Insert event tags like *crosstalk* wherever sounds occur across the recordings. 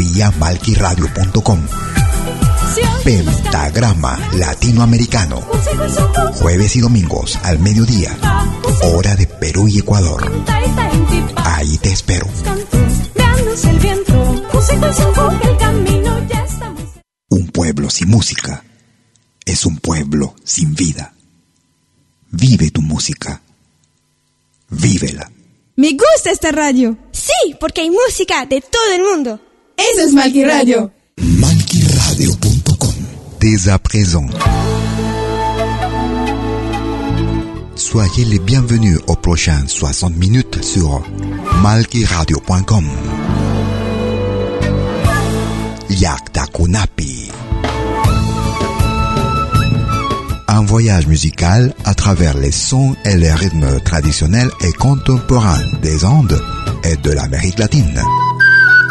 Vía malquiradio.com Pentagrama Latinoamericano. Jueves y domingos al mediodía. Hora de Perú y Ecuador. Ahí te espero. Un pueblo sin música es un pueblo sin vida. Vive tu música. Vívela. Me gusta esta radio. Sí, porque hay música de todo el mundo. Eso es Malqui Radio. Malquiradio.com Dès à présent. Soyez les bienvenus aux prochaines 60 minutes sur malquiradio.com. Yakta Kunapi. Un voyage musical à travers les sons et les rythmes traditionnels et contemporains des Andes et de l'Amérique latine.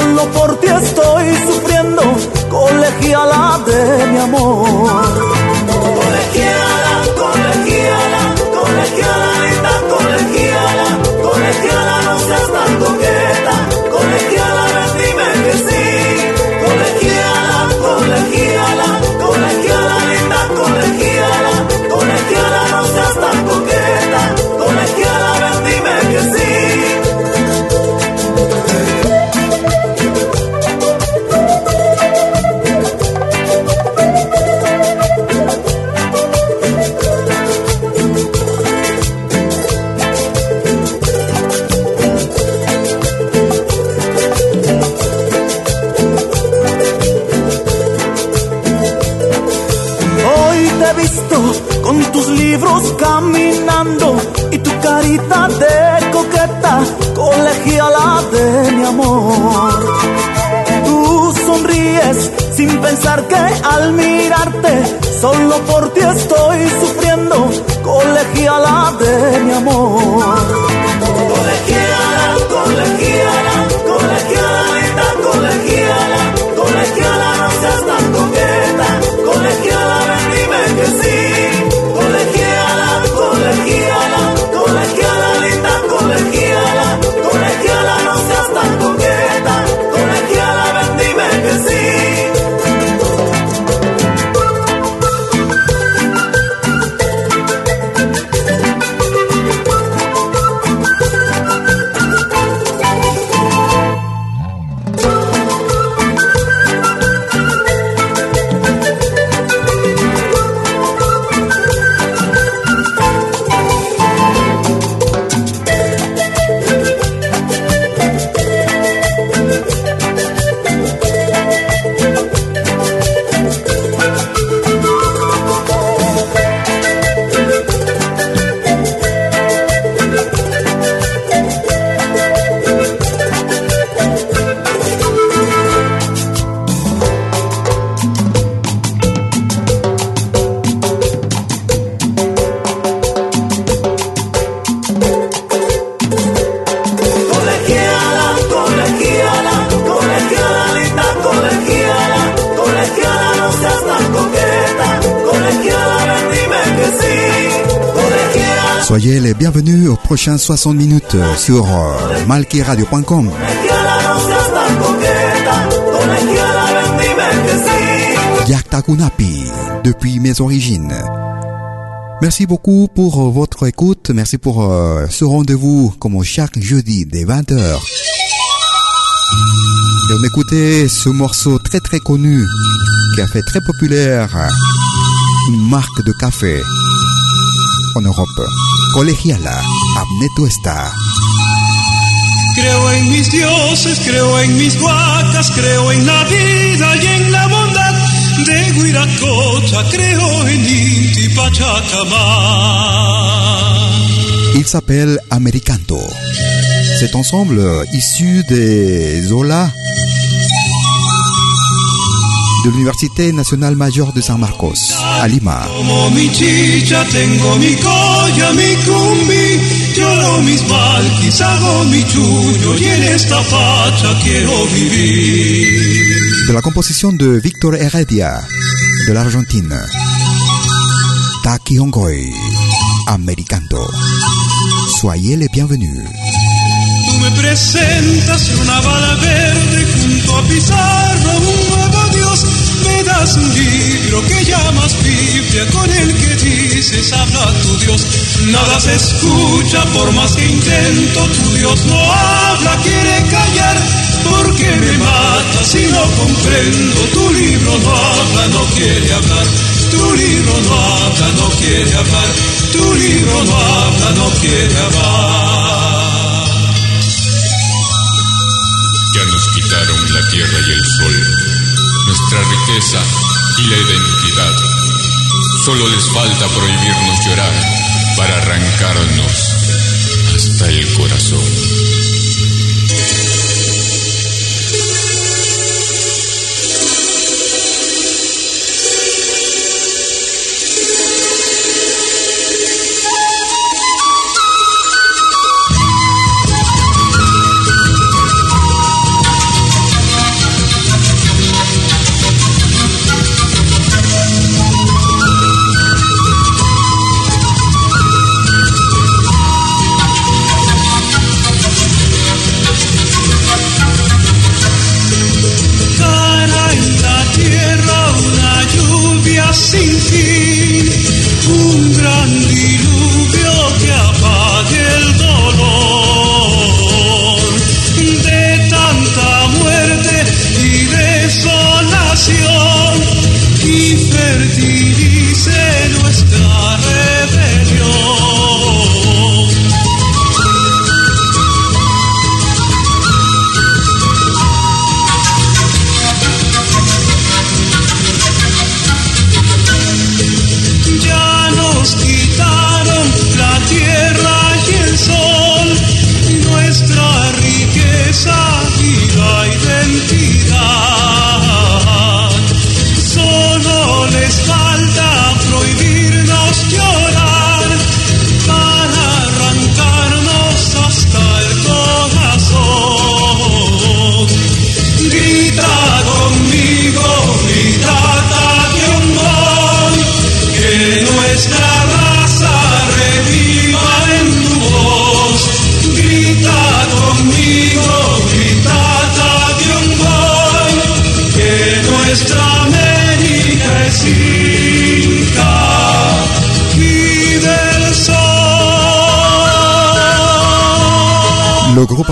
solo por ti estoy sufriendo, colegiala de mi amor. Bienvenus aux prochaines 60 minutes sur euh, malkiradio.com. Yakta Kunapi, depuis mes origines. Merci beaucoup pour euh, votre écoute. Merci pour euh, ce rendez-vous comme chaque jeudi dès 20h. Et on écoutait ce morceau très très connu qui a fait très populaire une marque de café en Europe. Colegiala, Abneto está. Creo en mis dioses, creo en mis huacas, creo en la vida y en la bondad de Huiracocha, creo en Inti Pachacamá. Il s'appelle Americanto. Cet ensemble issu des Zola de l'Université nationale majeure de San Marcos, à Lima. Como mi chicha, tengo mi colla, mi cumbi, lloro mis hago mi chullo y en esta facha quiero vivir. De la composition de Victor Heredia, de l'Argentine. Taki Ongoy, Americanto. Soyez les bienvenus. Tú me presentas una bala verde junto a Pizarro, un nuevo Dios. Me das un libro que llamas Biblia, con el que dices habla tu Dios. Nada se escucha por más que intento, tu Dios no habla, quiere callar. Porque me mata si no comprendo, tu libro no habla, no quiere hablar. Tu libro no habla, no quiere hablar. Tu libro no habla, no quiere hablar. Ya nos quitaron la tierra y el sol, nuestra riqueza y la identidad. Solo les falta prohibirnos llorar para arrancarnos hasta el corazón.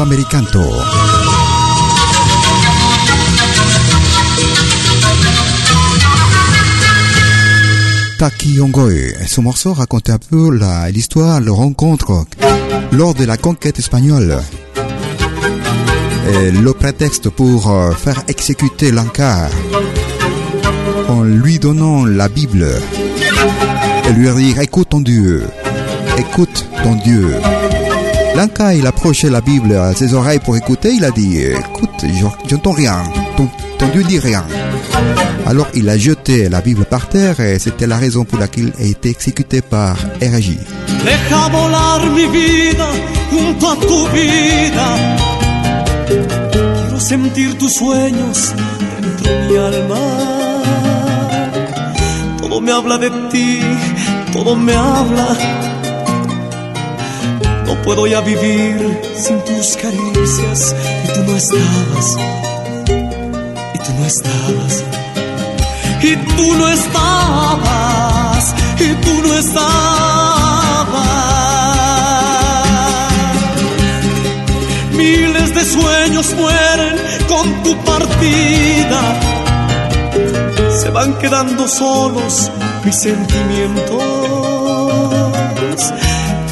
Americanto. Taki Ongoy. Ce morceau raconte un peu l'histoire, le rencontre lors de la conquête espagnole. Et le prétexte pour euh, faire exécuter l'Anka en lui donnant la Bible et lui dire écoute ton Dieu, écoute ton Dieu. L'Anka, il approchait la Bible à ses oreilles pour écouter. Il a dit Écoute, je- j'entends rien. Ton, Dieu dit rien. Alors il a jeté la Bible par terre et c'était la raison pour laquelle il a été exécuté par RJ. Sentir tus sueños dentro de mi alma. Me habla de ti, me habla puedo ya vivir sin tus caricias y tú no estabas. Y tú no estabas. Y tú no estabas. Y tú no estabas. Miles de sueños mueren con tu partida. Se van quedando solos mis sentimientos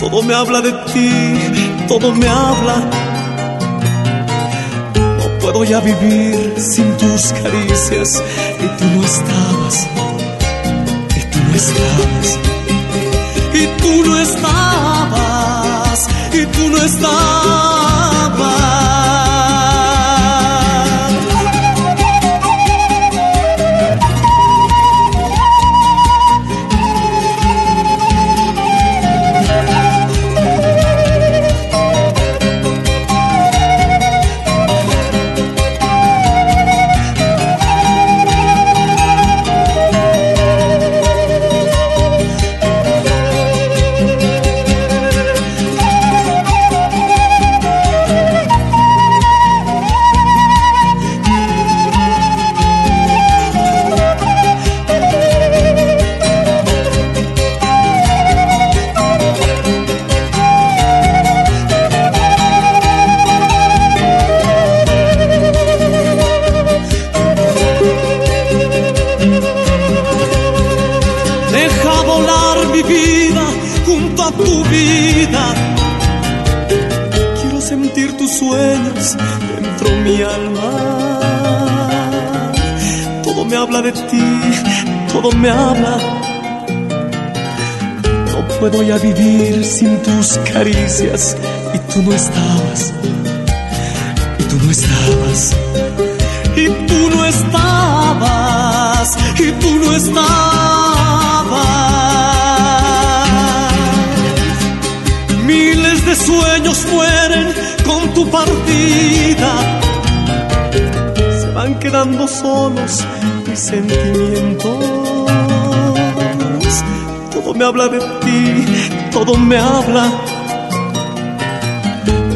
todo me habla de ti, todo me habla. No puedo ya vivir sin tus caricias y tú no estabas, y tú no estabas, y tú no estabas, y tú no estabas. De ti, todo me habla. No puedo ya vivir sin tus caricias y tú no estabas. Y tú no estabas. Y tú no estabas. Y tú no estabas. Miles de sueños mueren con tu partida. Quedando solos sentimientos. Todo me habla de ti, todo me habla.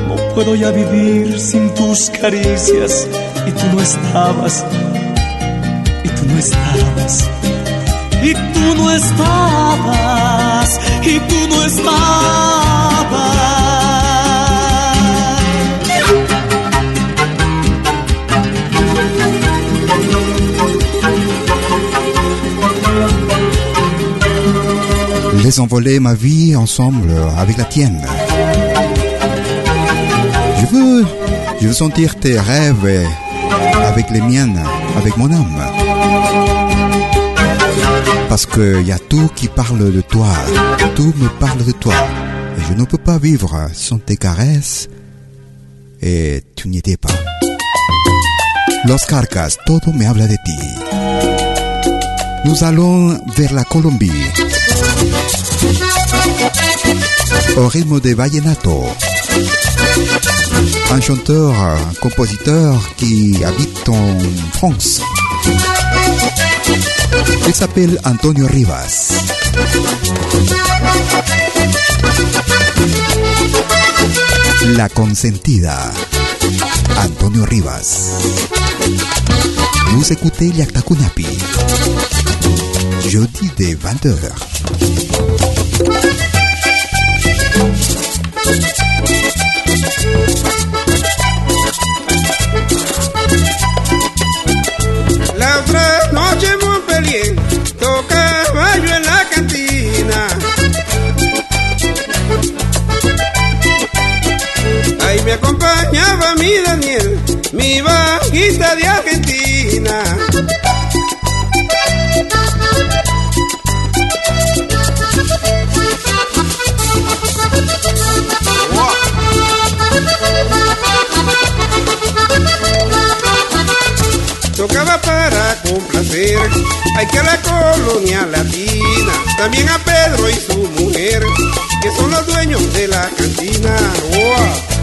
No puedo ya vivir sin tus caricias y tú no estabas. Y tú no estabas. Y tú no estabas. Y tú no estabas. Envoler ma vie ensemble avec la tienne. Je veux, je veux sentir tes rêves avec les miennes, avec mon âme. Parce qu'il y a tout qui parle de toi, tout me parle de toi. Et je ne peux pas vivre sans tes caresses. Et tu n'y étais pas. Los Carcas, todo me habla de ti. Nous allons vers la Colombie. Au rythme de vallenato. Un chanteur, un compositeur qui habite en France. Il s'appelle Antonio Rivas. La consentida. Antonio Rivas. Vous écoutez Yaktakunapi. Jeudi de 20h. La otra noche en Montpellier tocaba yo en la cantina. Ahí me acompañaba mi Daniel, mi bajista de hay que a la colonia latina, también a Pedro y su mujer, que son los dueños de la cantina. ¡Wow!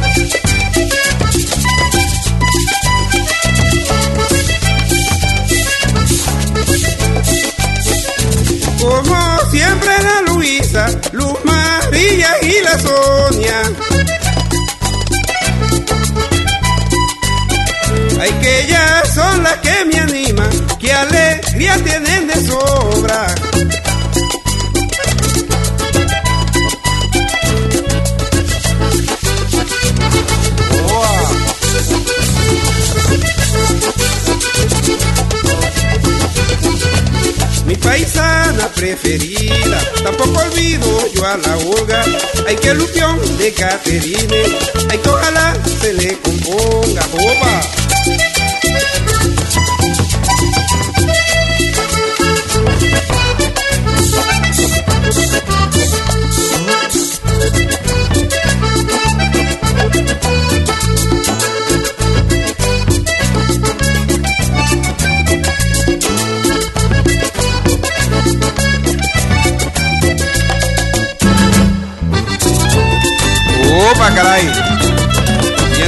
como siempre la Luisa, Luz María y la Sonia. Ay, que ellas son las que me animan alegría tienen de sobra. mi paisana preferida. Tampoco olvido yo a la Olga, hay que lupión de Caterine, hay que ojalá se le componga, opa.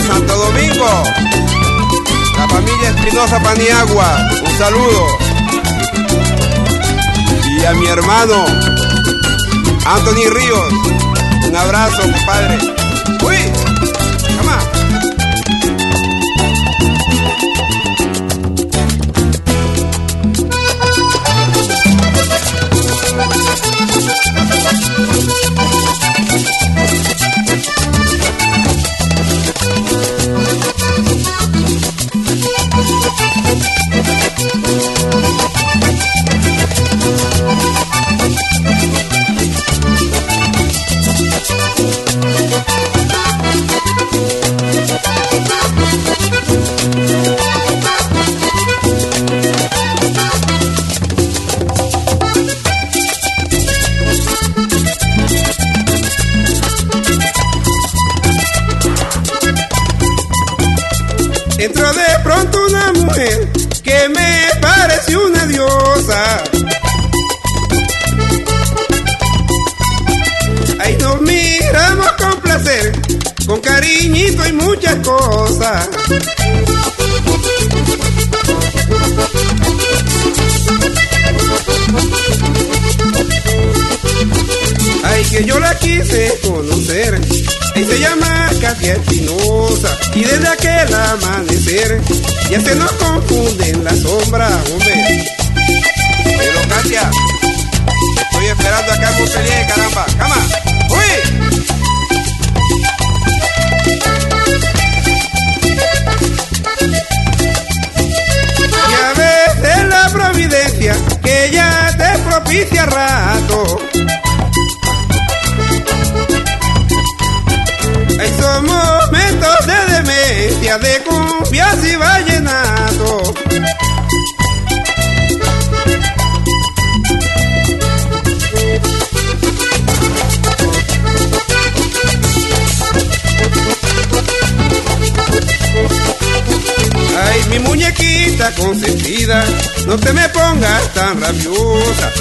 Santo Domingo, la familia Espinosa Paniagua, un saludo. Y a mi hermano, Anthony Ríos, un abrazo, compadre. Uy,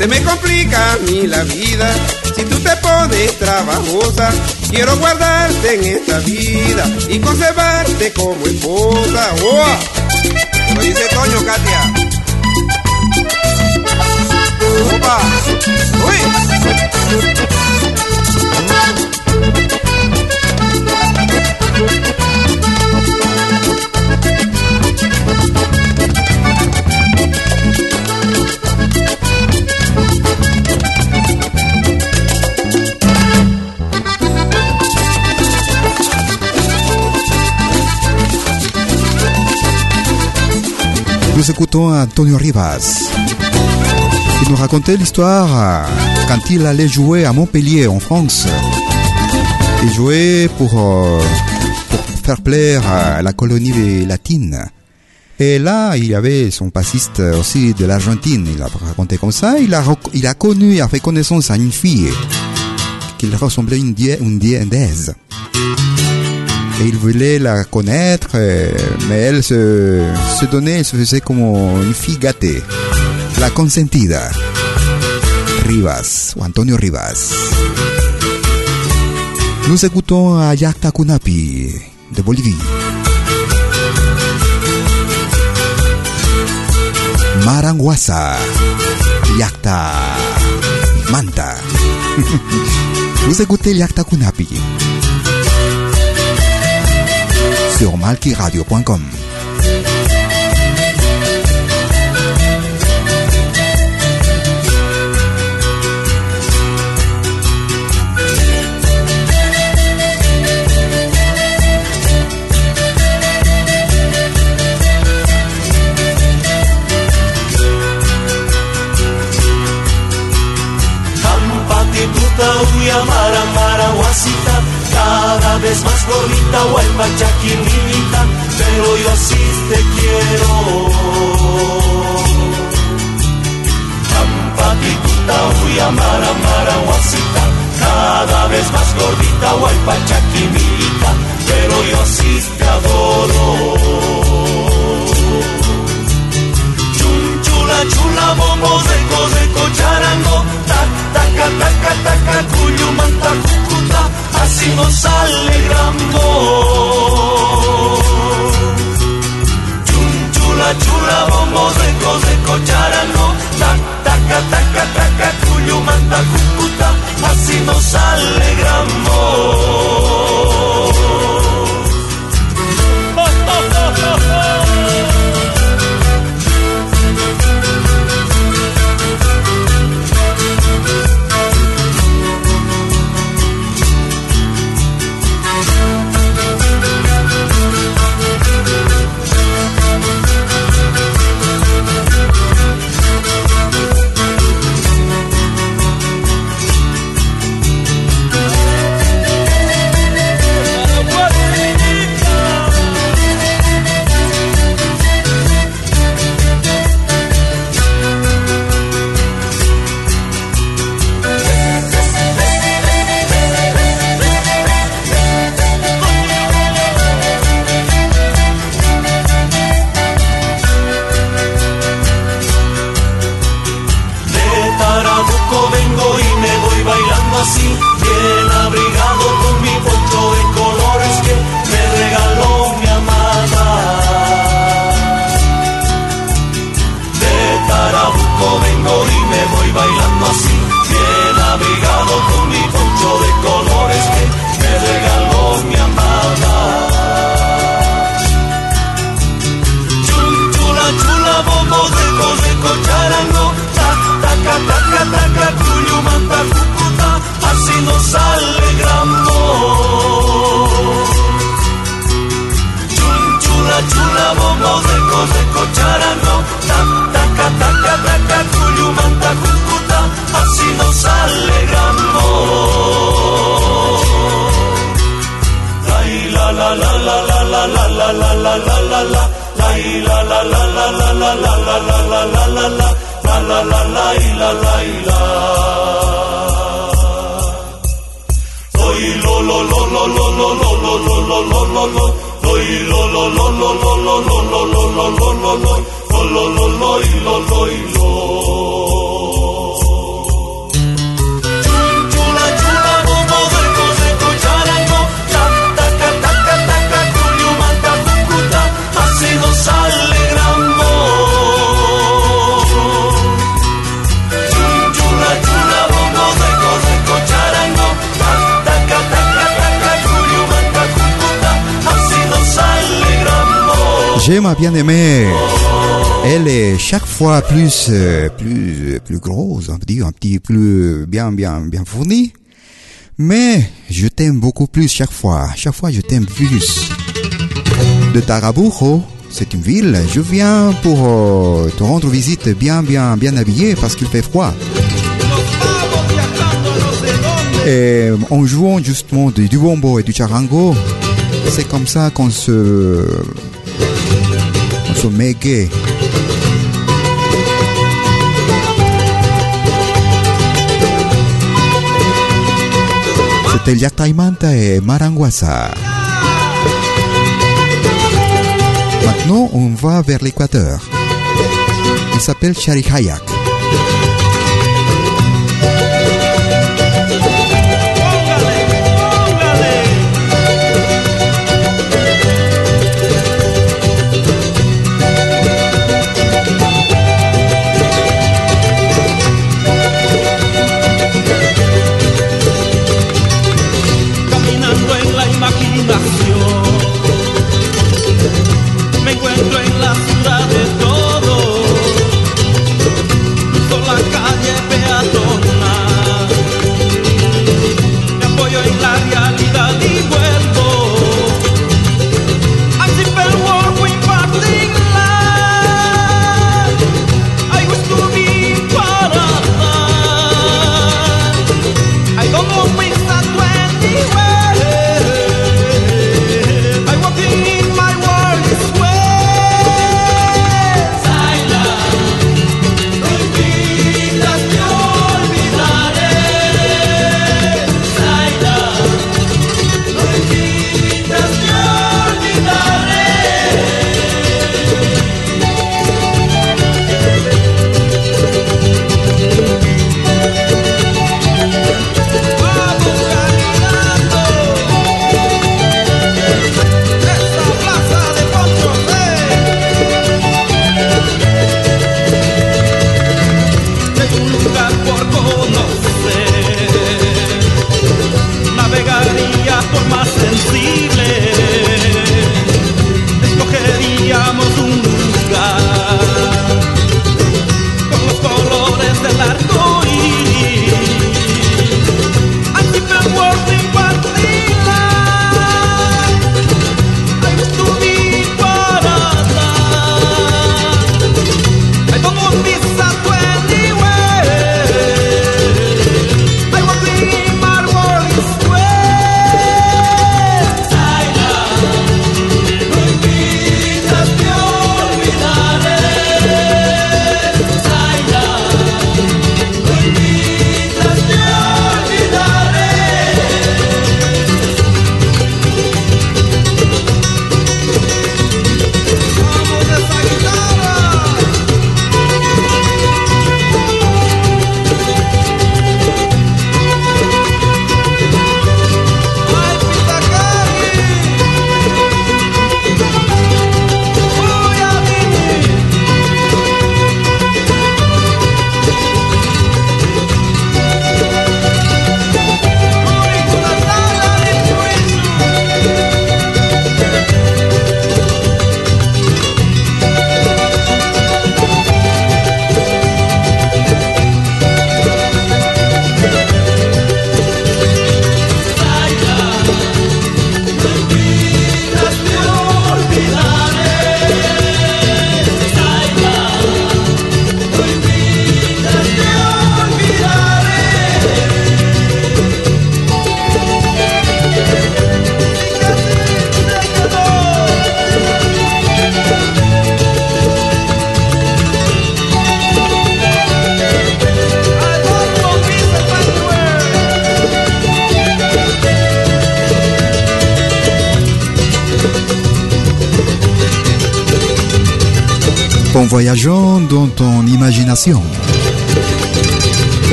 se me complica a mí la vida. Si tú te pones trabajosa, quiero guardarte en esta vida y conservarte como esposa. ¡Oh! Lo dice Toño, Katia. ¡Opa! ¡Uy! Écoutons Antonio Rivas qui nous racontait l'histoire quand il allait jouer à Montpellier en France. Il jouait pour, euh, pour faire plaire à la colonie latine. Et là, il y avait son passiste aussi de l'Argentine. Il a raconté comme ça. Il a, il a connu et a fait connaissance à une fille qui ressemblait à une, die- une. Et il voulait la connaître, euh, mais elle se, se donnait, elle se faisait comme une fille gâtée. La consentida. Rivas, ou Antonio Rivas. Nous écoutons à Yakta Kunapi, de Bolivie. Maranguasa, Yakta Manta. *laughs* Vous écoutez Yakta Kunapi sur malkiradio.com. Tanpa que cada vez más gordita o el machaquinita, pero yo así te quiero. Pampaticuta, uya, mara, mara, guasita, cada vez más gordita o el pero yo así te adoro. Chum, chula, chula, bombo, reco, reco, charango, tac, taca, taca, taca, cuyo cuyumanta, así nos alegramos. Chun, chula, chula, bombo, seco, seco, charango, tac, taca, taca, taca, cuyo, manta, cucuta, así nos alegramos. Bien-aimée. Elle est chaque fois plus, euh, plus, plus grosse, on peut dire, un petit plus bien, bien, bien fournie. Mais je t'aime beaucoup plus chaque fois. Chaque fois, je t'aime plus. De Tarabujo, c'est une ville. Je viens pour euh, te rendre visite bien, bien, bien habillé parce qu'il fait froid. Et en jouant justement du, du bombo et du charango, c'est comme ça qu'on se, to make it. C'était et Maranguasa. Maintenant, on va vers l'équateur. Il s'appelle Shari Hayak.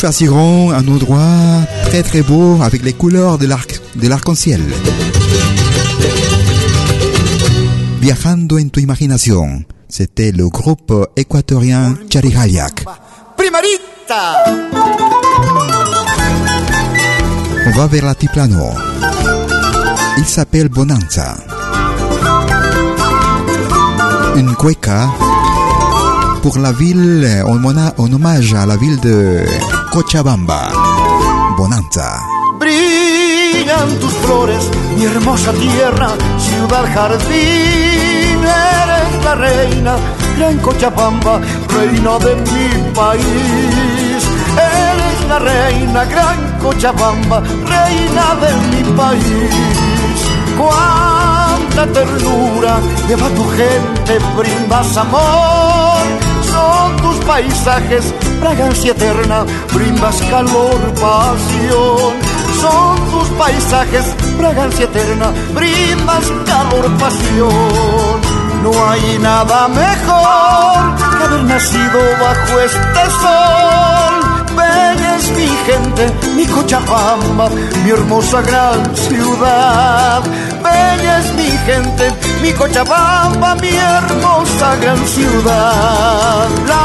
Nous choisirons un endroit très très beau avec les couleurs de l'arc de l'arc-en-ciel. Viajando en tu imaginación, c'était le groupe équatorien Charihayak. Primerita. On va vers l'altiplano. Il s'appelle Bonanza. Une cueca pour la ville en hommage à la ville de Cochabamba. Bonanza. Brillan tus flores, mi hermosa tierra, ciudad jardín, eres la reina, gran Cochabamba, reina de mi país. Eres la reina, gran Cochabamba, reina de mi país. Cuánta ternura lleva tu gente, brindas amor. Paisajes, fragancia eterna, brindas calor, pasión. Son tus paisajes, fragancia eterna, brindas calor, pasión. No hay nada mejor que haber nacido bajo este sol. Bella es mi gente, mi Cochabamba, mi hermosa gran ciudad. Bella es mi gente, mi Cochabamba, mi hermosa gran ciudad. La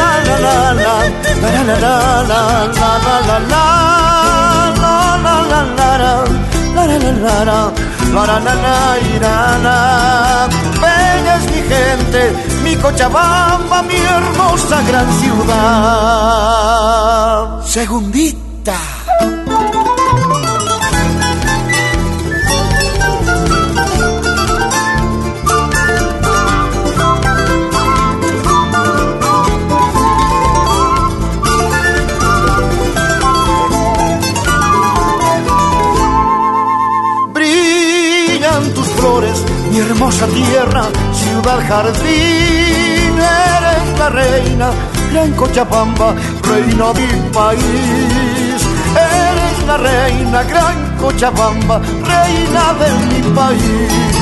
la la la la la la la la la la la la la la la la la la ira, la. Bella es mi gente, mi Cochabamba, mi hermosa gran ciudad. Segundita. Hermosa tierra, ciudad jardín, eres la reina, gran Cochabamba, reina de mi país. Eres la reina, gran Cochabamba, reina de mi país.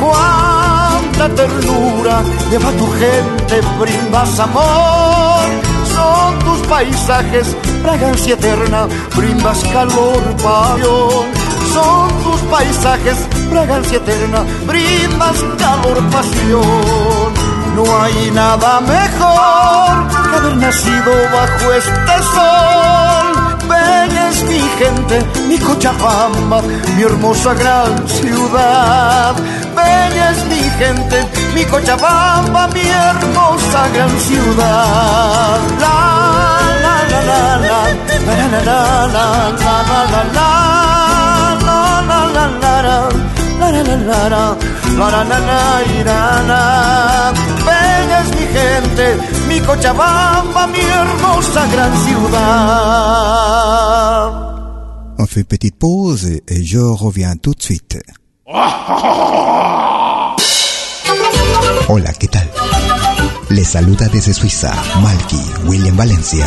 Cuánta ternura lleva tu gente, brindas amor. Son tus paisajes, fragancia eterna, brindas calor, pasión. Son tus paisajes, fragancia eterna, brindas calor, pasión. No hay nada mejor que haber nacido bajo este sol. Bella es mi gente, mi Cochabamba, mi hermosa gran ciudad. Bella es mi gente, mi Cochabamba, mi hermosa gran ciudad. La la la la la la la la la la la la la la la la la la la la la la la la la la ira, la. Bella es mi gente, mi Cochabamba, mi hermosa gran ciudad. On fait petite pause et- et je reviens tout de suite. *laughs* Hola, ¿qué tal? Les saluda desde Suiza Malky William Valencia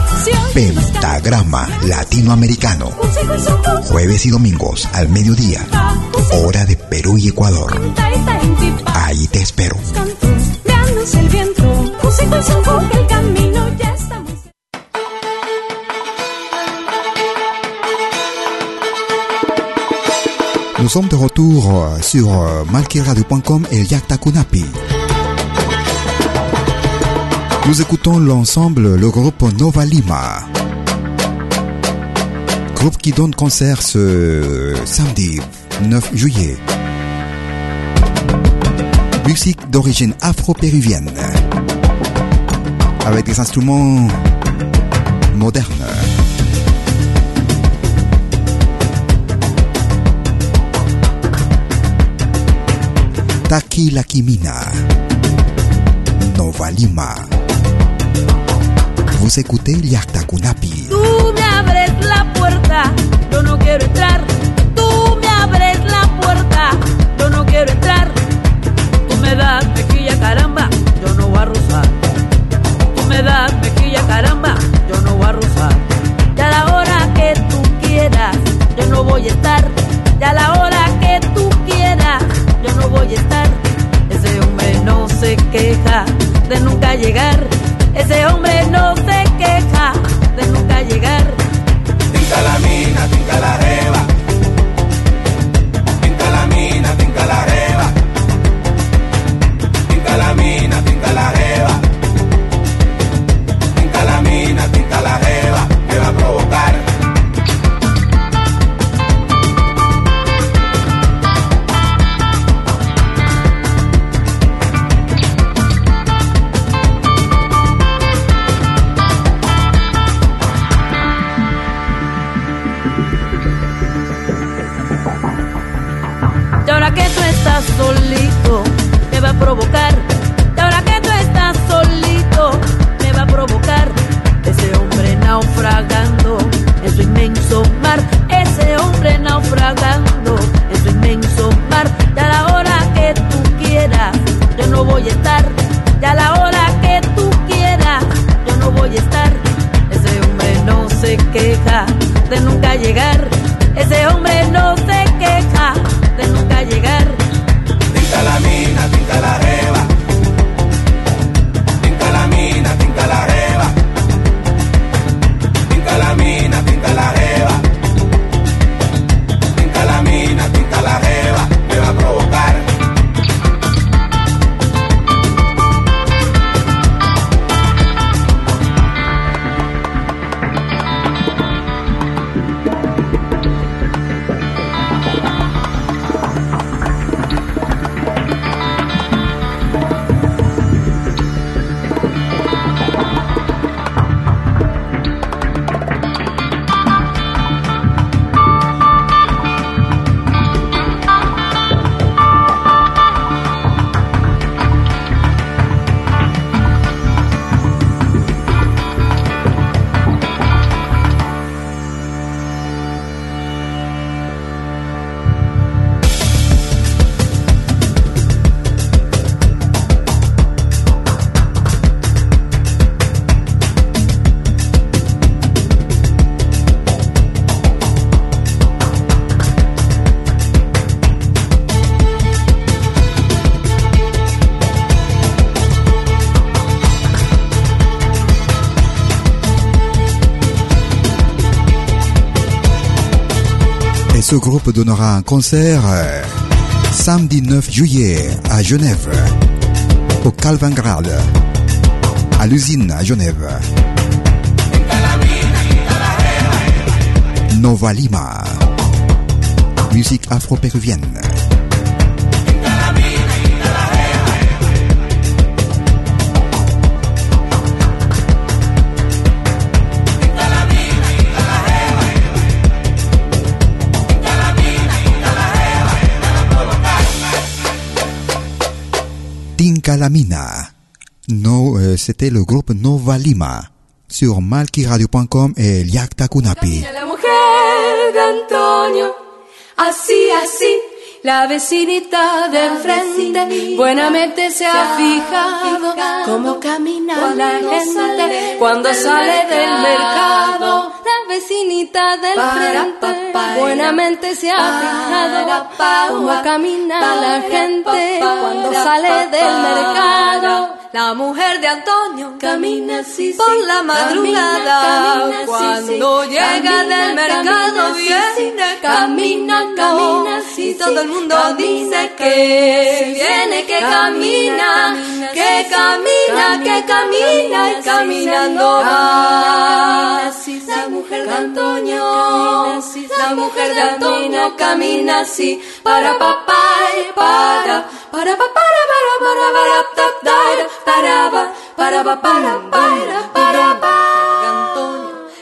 Pentagrama Latinoamericano. Jueves y domingos al mediodía. Hora de Perú y Ecuador. Ahí te espero. Nous sommes de retour euh, sur euh, malkiradio.com et Yakta Kunapi. Nous écoutons l'ensemble, le groupe Nova Lima. Groupe qui donne concert ce samedi 9 juillet. Musique d'origine afro-péruvienne. Avec des instruments modernes. Taki Lakimina. Nova Lima. Vous Vamos a escuchar Yakta Kunapi. Tú me abres la puerta, yo no quiero entrar. Tú me abres la puerta, yo no quiero entrar. Tú me das mejilla caramba, yo no voy a rozar. Tú me das mejilla caramba, yo no voy a rozar. Ya la hora que tú quieras, yo no voy a estar. Ya la hora que tú quieras, yo no voy a estar. Ese hombre no se queja de nunca llegar. Ese hombre no se queja de nunca llegar. Tinca la mina, tinca la jeva. Voy a estar. Y a la hora que tú quieras, yo no voy a estar. Ese hombre no se queja de nunca llegar. Ese hombre no se queja de nunca llegar. Tinca la mina, tinca la jeva. Tinca la mina, tinca la jeva. Tinca la mina, tinca la ce groupe donnera un concert euh, samedi 9 juillet à Genève, au Calvingrad, à l'usine à Genève. Nova Lima, musique afro-péruvienne. Tinka Lamina. No, euh, c'était le groupe Nova Lima sur malkiradio.com et Liakta Kunapi. La mujer de Antonio, así, así, la vecinita del frente, buenamente se ha fijado cómo camina la gente cuando sale del mercado. Vecinita del frente, buenamente se ha fijado cómo camina la gente cuando sale del mercado. La mujer de Antonio camina así por la madrugada. cuando llega del mercado viene camina camina así todo el mundo dice que viene que camina que camina que camina y caminando va. La mujer de Antonio. La mujer de Antonio camina así para papá y para. Para para para para para para para para para para para para para Antonio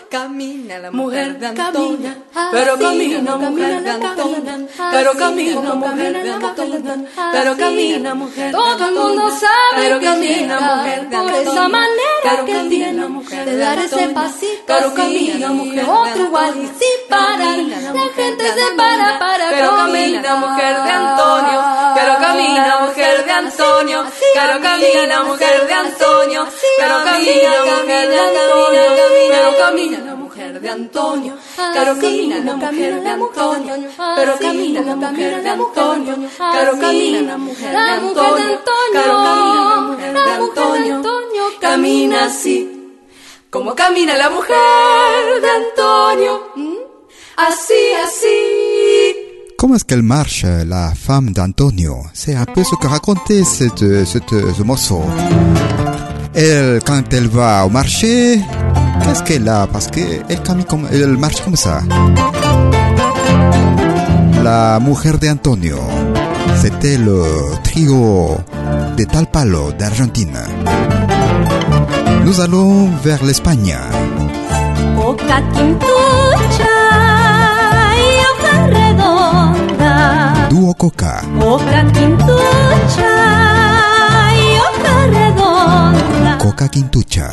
camina la mujer de Antonio, pero camina mujer de Antonio, pero camina mujer de Antonio, pero camina mujer Todo el mundo sabe pero camina mujer de por Antonio, esa manera que tiene mujer de dar ese pasito pero camina mujer de otro igual y sin parar, la gente se para para pero camina mujer de Antonio, pero camina mujer de Antonio, pero camina mujer de Antonio, pero camina mujer de Antonio, pero camina mujer de Antonio, pero camina la mujer de Antonio, pero camina la mujer de Antonio, pero camina la mujer de Antonio, pero camina la mujer de Antonio, camina así, como camina la mujer de Antonio, así, así. Comment est-ce qu'elle marche, la femme d'Antonio C'est un peu ce que racontait cette, cette, ce morceau. Elle, quand elle va au marché, qu'est-ce qu'elle a Parce qu'elle camine comme, elle marche comme ça. La mujer de Antonio, c'était le trio de Tal Palo d'Argentine. Nous allons vers l'Espagne. Duo Coca. Boca Coca Quintucha.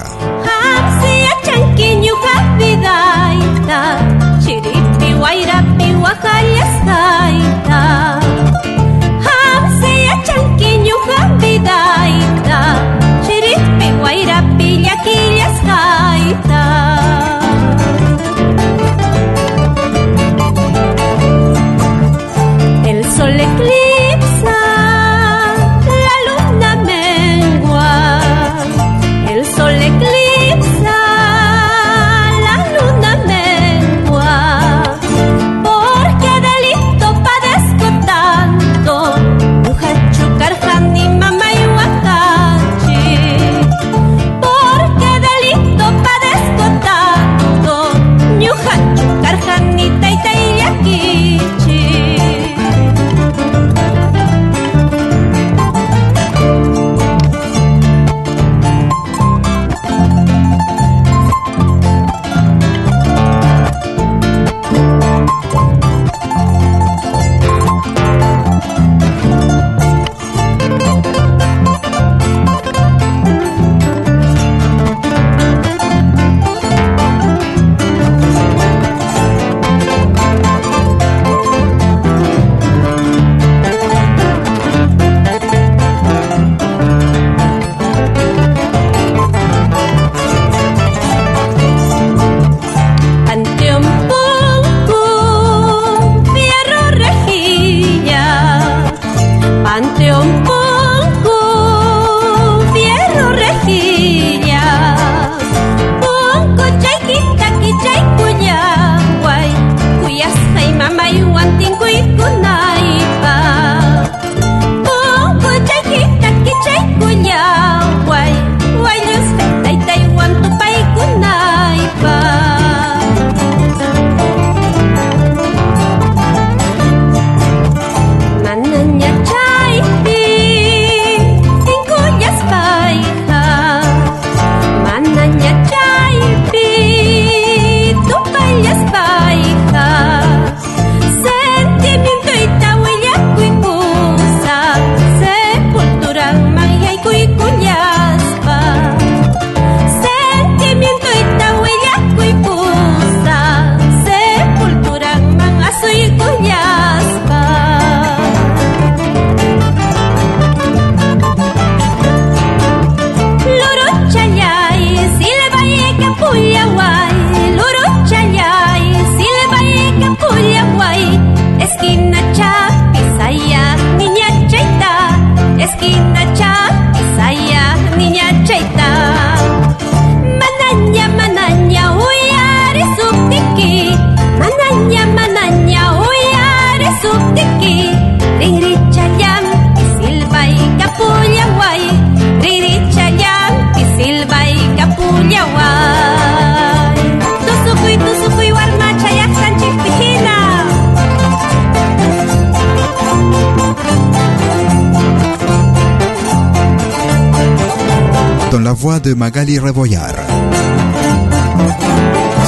La voix de Magali Revoyar.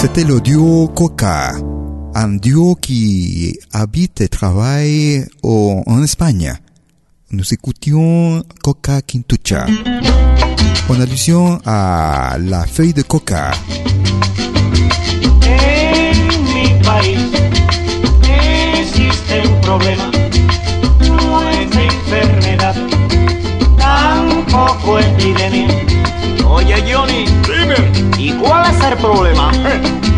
C'était le duo Coca, un duo qui habite et travaille en Espagne. Nous écoutions Coca Quintucha, en allusion à la feuille de coca. Tampoco. Oye Johnny, dime, ¿y cuál es el problema?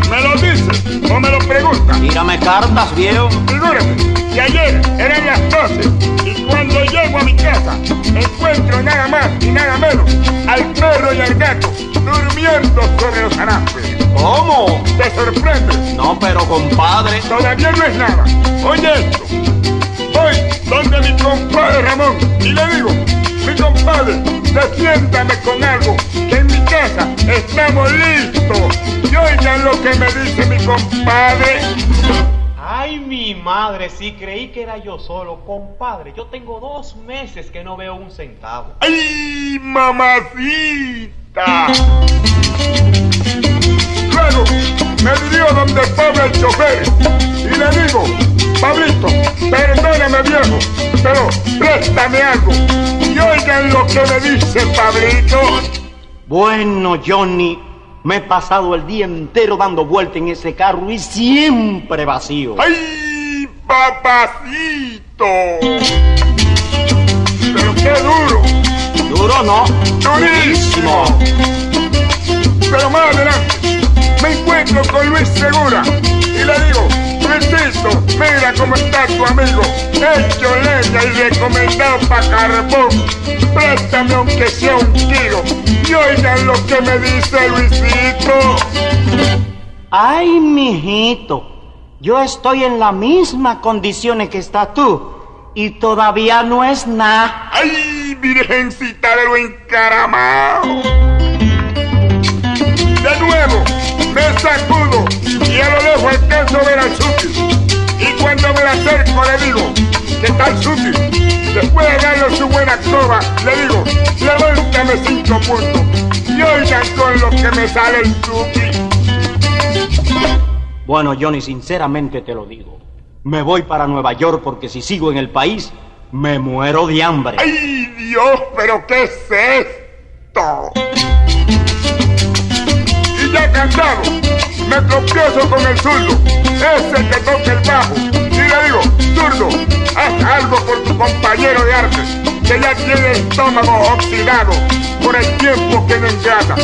¿Me lo dices o me lo preguntas? Tírame cartas, viejo. Figúrate que ayer eran las 12 y cuando llego a mi casa encuentro nada más y nada menos al perro y al gato durmiendo sobre los anafres. ¿Cómo? ¿Te sorprende? No, pero compadre. Todavía no es nada. Oye esto. Voy donde mi compadre Ramón y le digo, mi compadre, defiéndame con algo, que en mi casa estamos listos. Y oigan lo que me dice mi compadre. Ay, mi madre, sí creí que era yo solo, compadre. Yo tengo dos meses que no veo un centavo. ¡Ay, mamacita! Luego me dirijo donde Pablo el chofer y le digo, Pablito, perdóname viejo, pero préstame algo. Y oigan lo que me dice Pablito. Bueno, Johnny, me he pasado el día entero dando vuelta en ese carro y siempre vacío. ¡Ay, papacito! Pero qué duro. Duro no. Durísimo. Pero más adelante me encuentro con Luis Segura y le digo, Luisito, mira cómo está tu amigo, hecho leña y recomendado para carbón. Préstame aunque sea un kilo y oigan lo que me dice Luisito. Ay, mijito, yo estoy en las mismas condiciones que estás tú y todavía no es nada. ¡Ay, virgencita de lo encaramado! De nuevo, me sacudo y a lo lejos alcanzo a ver al Suki. Y cuando me la acerco le digo, ¿qué tal Suki? Después de darle su buena coba, le digo, levántame cinco puntos. Y oigan con lo que me sale el Suki. Bueno, Johnny, sinceramente te lo digo. Me voy para Nueva York porque si sigo en el país, me muero de hambre. ¡Ay, Dios! ¿Pero qué es esto? Ya cansado, me tropiezo con el zurdo, ese que toca el bajo. Y le digo, zurdo, haz algo por tu compañero de arte, que ya tiene el estómago oxidado por el tiempo que no engrasa.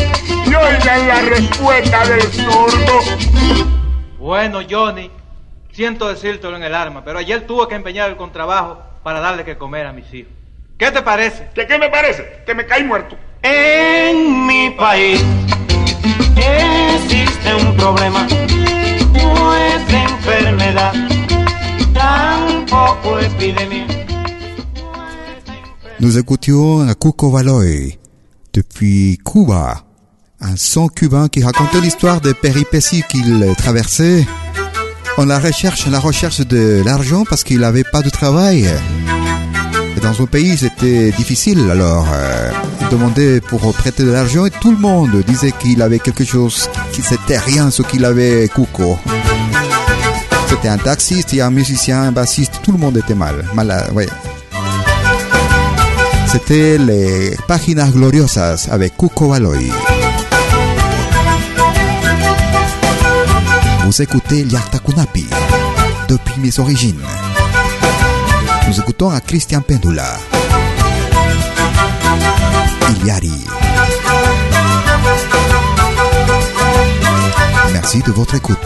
Y oigan la respuesta del zurdo. Bueno, Johnny, siento decírtelo en el arma, pero ayer tuve que empeñar el contrabajo para darle que comer a mis hijos. ¿Qué te parece? ¿Qué, qué me parece? Que me caí muerto. En mi país Nous écoutions Cuco Valoy, depuis Cuba, un son cubain qui racontait l'histoire des péripéties qu'il traversait. En la recherche, en la recherche de l'argent parce qu'il n'avait pas de travail. Dans son pays, c'était difficile, alors euh, il demandait pour prêter de l'argent et tout le monde disait qu'il avait quelque chose, qui c'était rien ce qu'il avait Cuco. C'était un taxiste, et un musicien, un bassiste, tout le monde était mal, malade, ouais. C'était les Páginas Gloriosas avec Cuco Baloy. Vous écoutez Yartakunapi depuis mes origines. Nous écoutons à Christian Pendula. Iliari. Merci de votre écoute.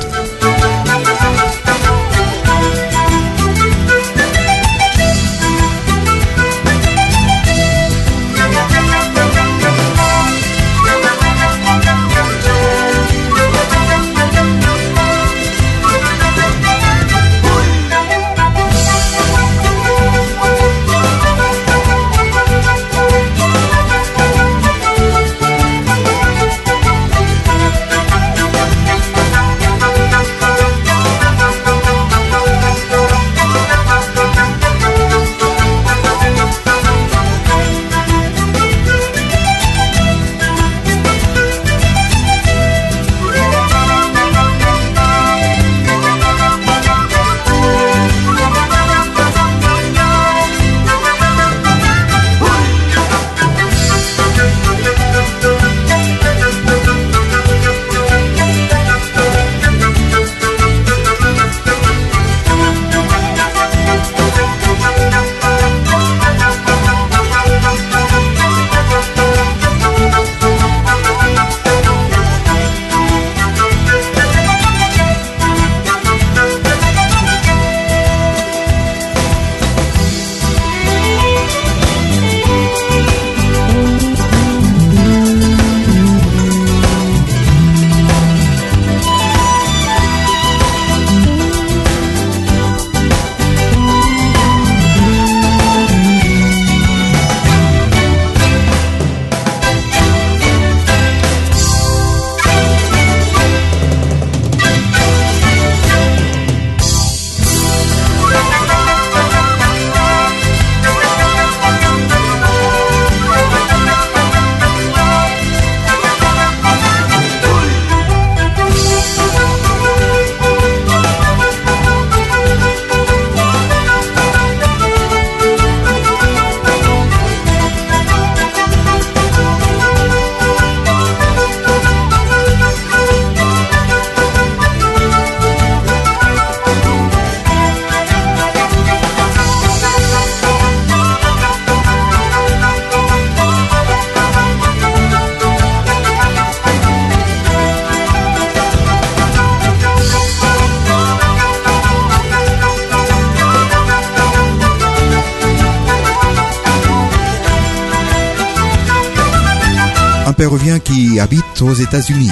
Péruvien qui habite aux États-Unis.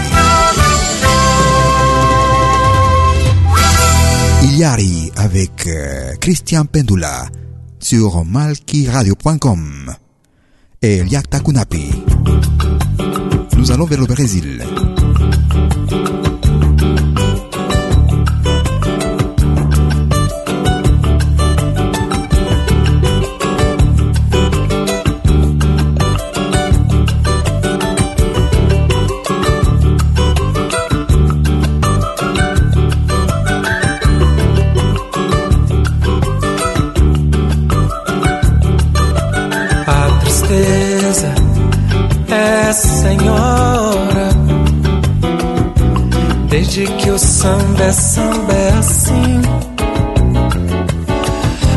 Iliari avec euh, Christian Pendula sur malkiradio.com et Yakta Kunapi. Nous allons vers le Brésil. Samba é samba é assim.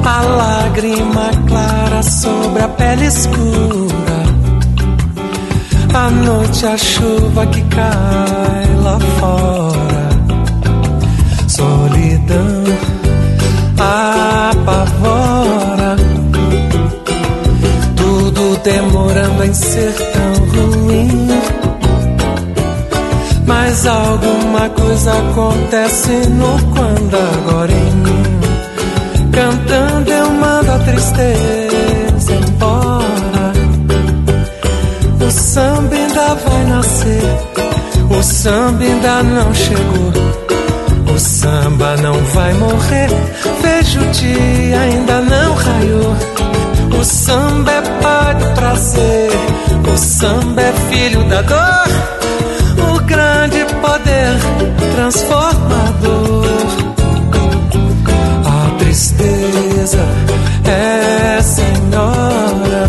A lágrima clara sobre a pele escura. A noite, a chuva que cai lá fora. Solidão apavora tudo demorando em ser Mas alguma coisa acontece no quando agora em mim. Cantando eu mando a tristeza embora. O samba ainda vai nascer, o samba ainda não chegou. O samba não vai morrer, vejo o dia ainda não raiou. O samba é pai do prazer, o samba é filho da dor, transformador. A tristeza é senhora,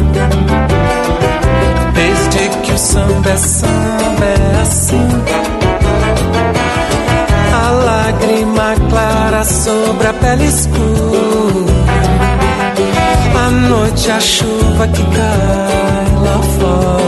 desde que o samba é samba é assim. A lágrima clara sobre a pele escura. A noite, a chuva que cai lá fora.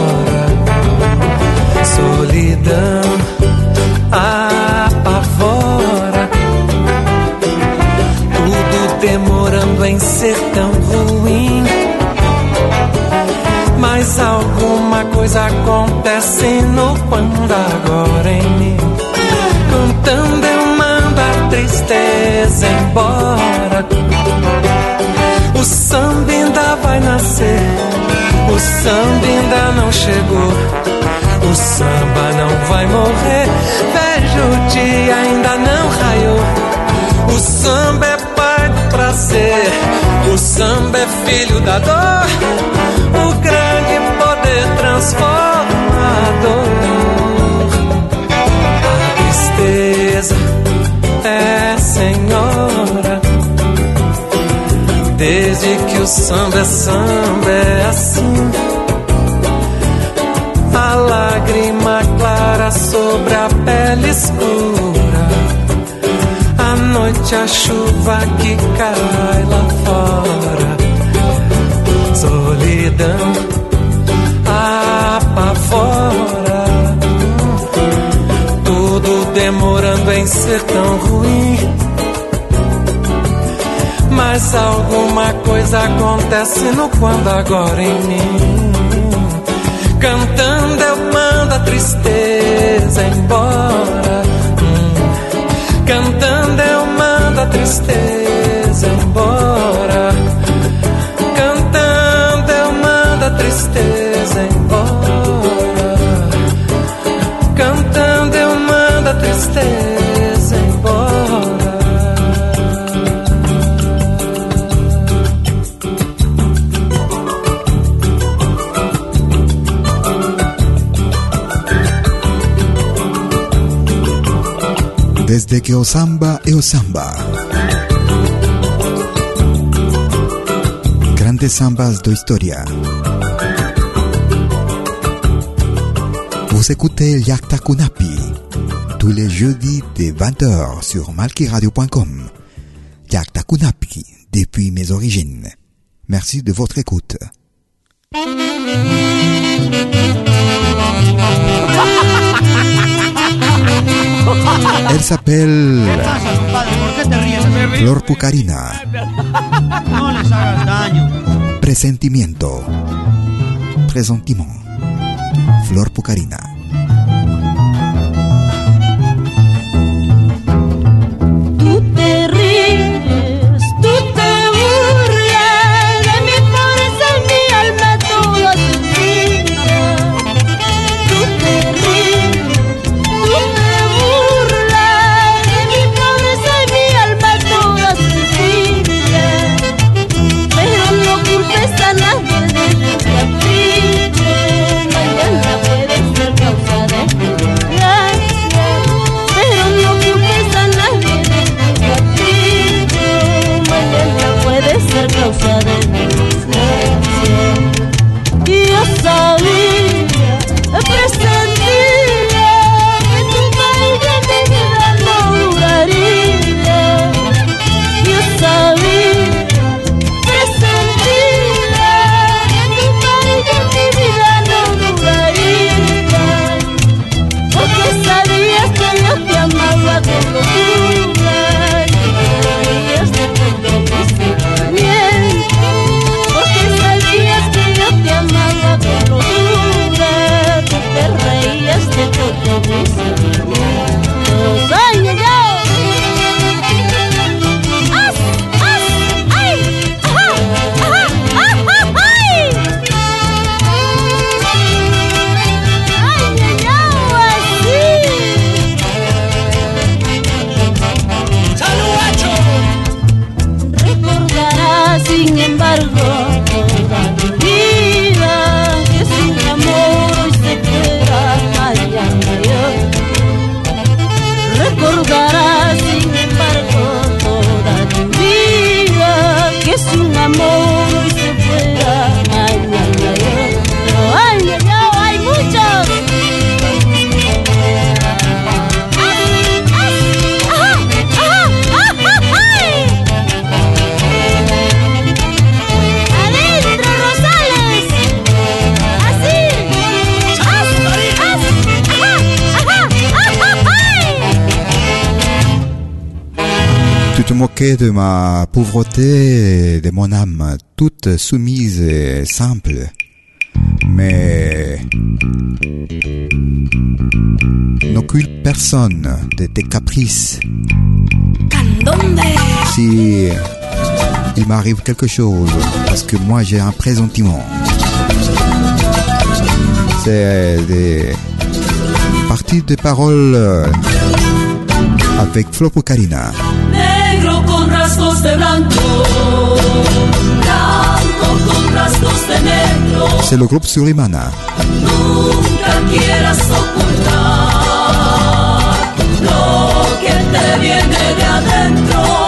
Alguma coisa acontece no quando agora em mim. Cantando eu mando a tristeza embora. O samba ainda vai nascer, o samba ainda não chegou. O samba não vai morrer, vejo o dia ainda não raiou. O samba é pai do prazer, o samba é filho da dor, o grande transformador. A tristeza é senhora. Desde que o samba é samba é assim. A lágrima clara sobre a pele escura. A noite, a chuva que cai lá fora. Solidão ser tão ruim. Mas alguma coisa acontece no quando agora em mim. Cantando eu mando a tristeza embora. Hum. Cantando eu mando a tristeza embora. Cantando eu mando a tristeza que o samba é o samba. Grandes sambas de história. Vous écoutez Yakta Kunapi tous les jeudis de 20h sur malkiradio.com. Yakta Kunapi depuis mes origines. Merci de votre écoute. El Sapel. ¿Por qué te ríes? Flor Pucarina. *laughs* No les hagas daño. Presentimiento. Presentiment. Flor Pucarina. de ma pauvreté, et de mon âme, toute soumise et simple. Mais n'occupe personne de tes caprices. Si il m'arrive quelque chose, parce que moi j'ai un présentiment. C'est des parties de paroles euh, avec Flopo Karina. con rasgos de blanco, blanco con rasgos de negro. C'est le groupe Surimana. Nunca quieras ocultar lo que te viene de adentro.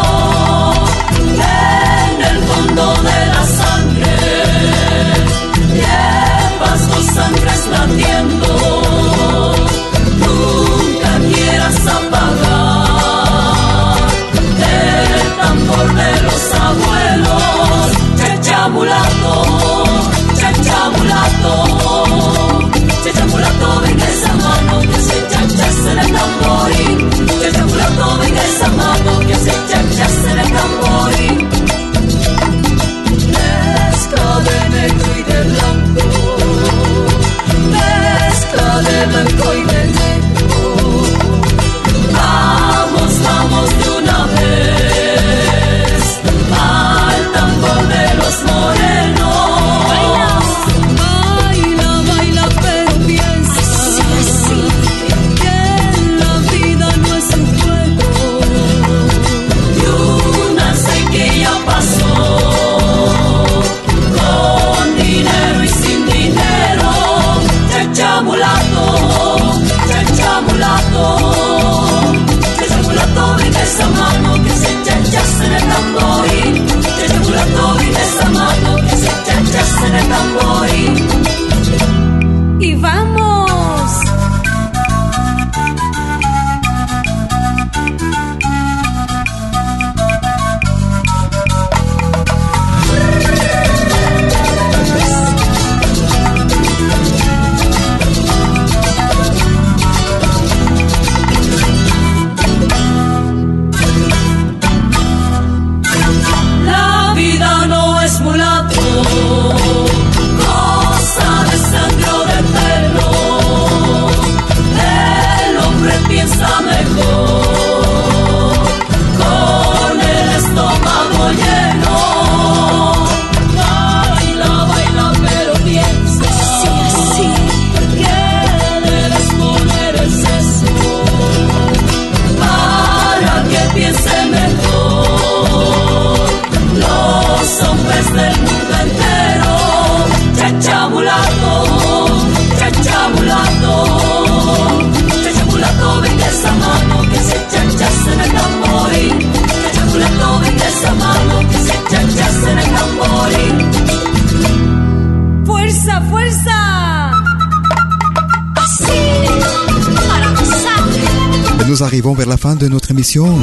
Nous arrivons vers la fin de notre émission.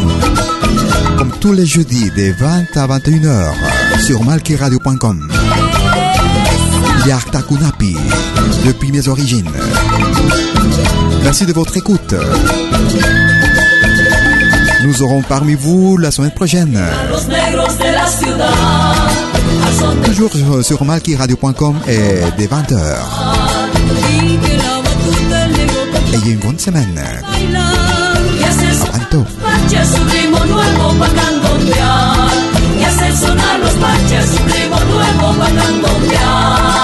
Comme tous les jeudis, des 20 à 21h, sur malkiradio.com. Yarta Kunapi, depuis mes origines. Merci de votre écoute. Nous aurons parmi vous la semaine prochaine. Toujours euh, sur malkiradio.com et dès 20h. y que la batuta el negro Ayez une bonne semaine. Parches un ritmo nuevo para candombear y hacer sonar los parches un ritmo nuevo para candombear.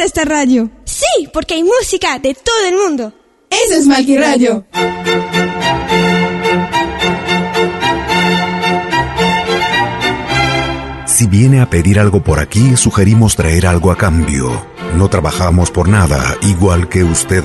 Gusta esta radio. Sí, porque hay música de todo el mundo. Eso es Malqui Radio. Si viene a pedir algo por aquí, sugerimos traer algo a cambio. No trabajamos por nada, igual que usted.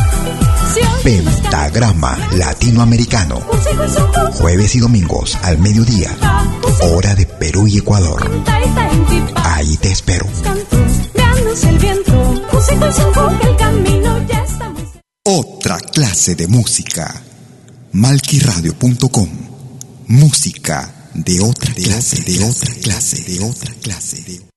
Pentagrama Latinoamericano. Jueves y domingos al mediodía. Hora de Perú y Ecuador. Ahí te espero. Otra clase de música. Malquiradio.com. Música de otra clase, de otra clase, de otra clase. De...